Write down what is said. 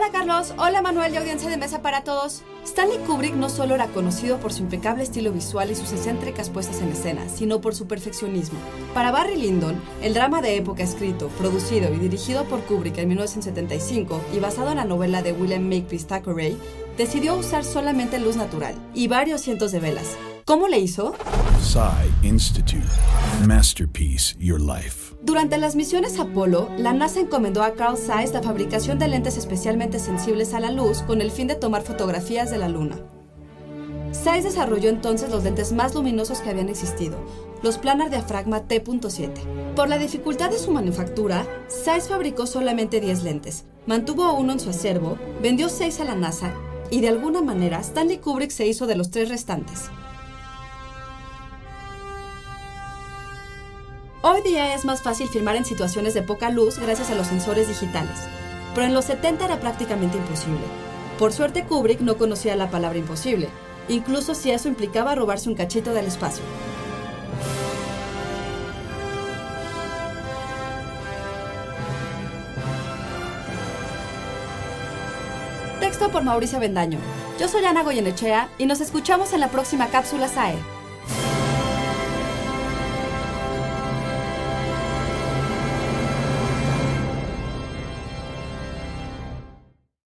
Hola Carlos, hola Manuel y audiencia de mesa para todos. Stanley Kubrick no solo era conocido por su impecable estilo visual y sus excéntricas puestas en escena, sino por su perfeccionismo. Para Barry Lyndon, el drama de época escrito, producido y dirigido por Kubrick en 1975 y basado en la novela de William Makepeace Thackeray, decidió usar solamente luz natural y varios cientos de velas. ¿Cómo le hizo? Institute. Masterpiece Your Life. Durante las misiones Apolo, la NASA encomendó a Carl Zeiss la fabricación de lentes especialmente sensibles a la luz con el fin de tomar fotografías de la Luna. Zeiss desarrolló entonces los lentes más luminosos que habían existido, los planar diafragma T.7. Por la dificultad de su manufactura, Zeiss fabricó solamente 10 lentes, mantuvo uno en su acervo, vendió 6 a la NASA y de alguna manera Stanley Kubrick se hizo de los tres restantes. Hoy día es más fácil filmar en situaciones de poca luz gracias a los sensores digitales, pero en los 70 era prácticamente imposible. Por suerte Kubrick no conocía la palabra imposible, incluso si eso implicaba robarse un cachito del espacio. Texto por Mauricio Bendaño. Yo soy Ana Goyenechea y nos escuchamos en la próxima cápsula SAE.